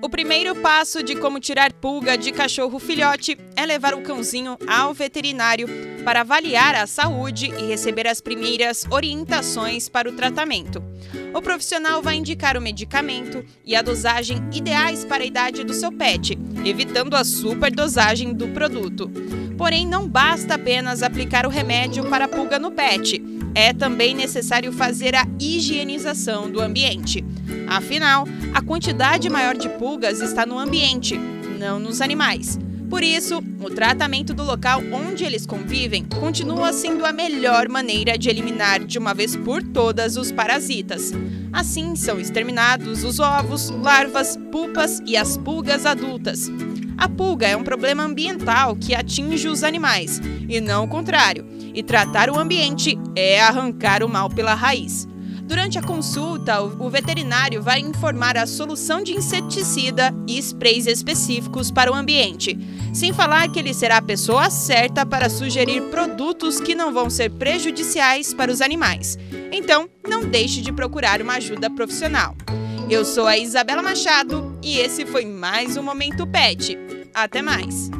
O primeiro passo de como tirar pulga de cachorro filhote é levar o cãozinho ao veterinário para avaliar a saúde e receber as primeiras orientações para o tratamento. O profissional vai indicar o medicamento e a dosagem ideais para a idade do seu pet, evitando a superdosagem do produto. Porém, não basta apenas aplicar o remédio para a pulga no pet. É também necessário fazer a higienização do ambiente. Afinal, a quantidade maior de pulgas está no ambiente, não nos animais. Por isso, o tratamento do local onde eles convivem continua sendo a melhor maneira de eliminar de uma vez por todas os parasitas. Assim, são exterminados os ovos, larvas, pupas e as pulgas adultas. A pulga é um problema ambiental que atinge os animais, e não o contrário. E tratar o ambiente é arrancar o mal pela raiz. Durante a consulta, o veterinário vai informar a solução de inseticida e sprays específicos para o ambiente, sem falar que ele será a pessoa certa para sugerir produtos que não vão ser prejudiciais para os animais. Então, não deixe de procurar uma ajuda profissional. Eu sou a Isabela Machado e esse foi mais um Momento Pet. Até mais!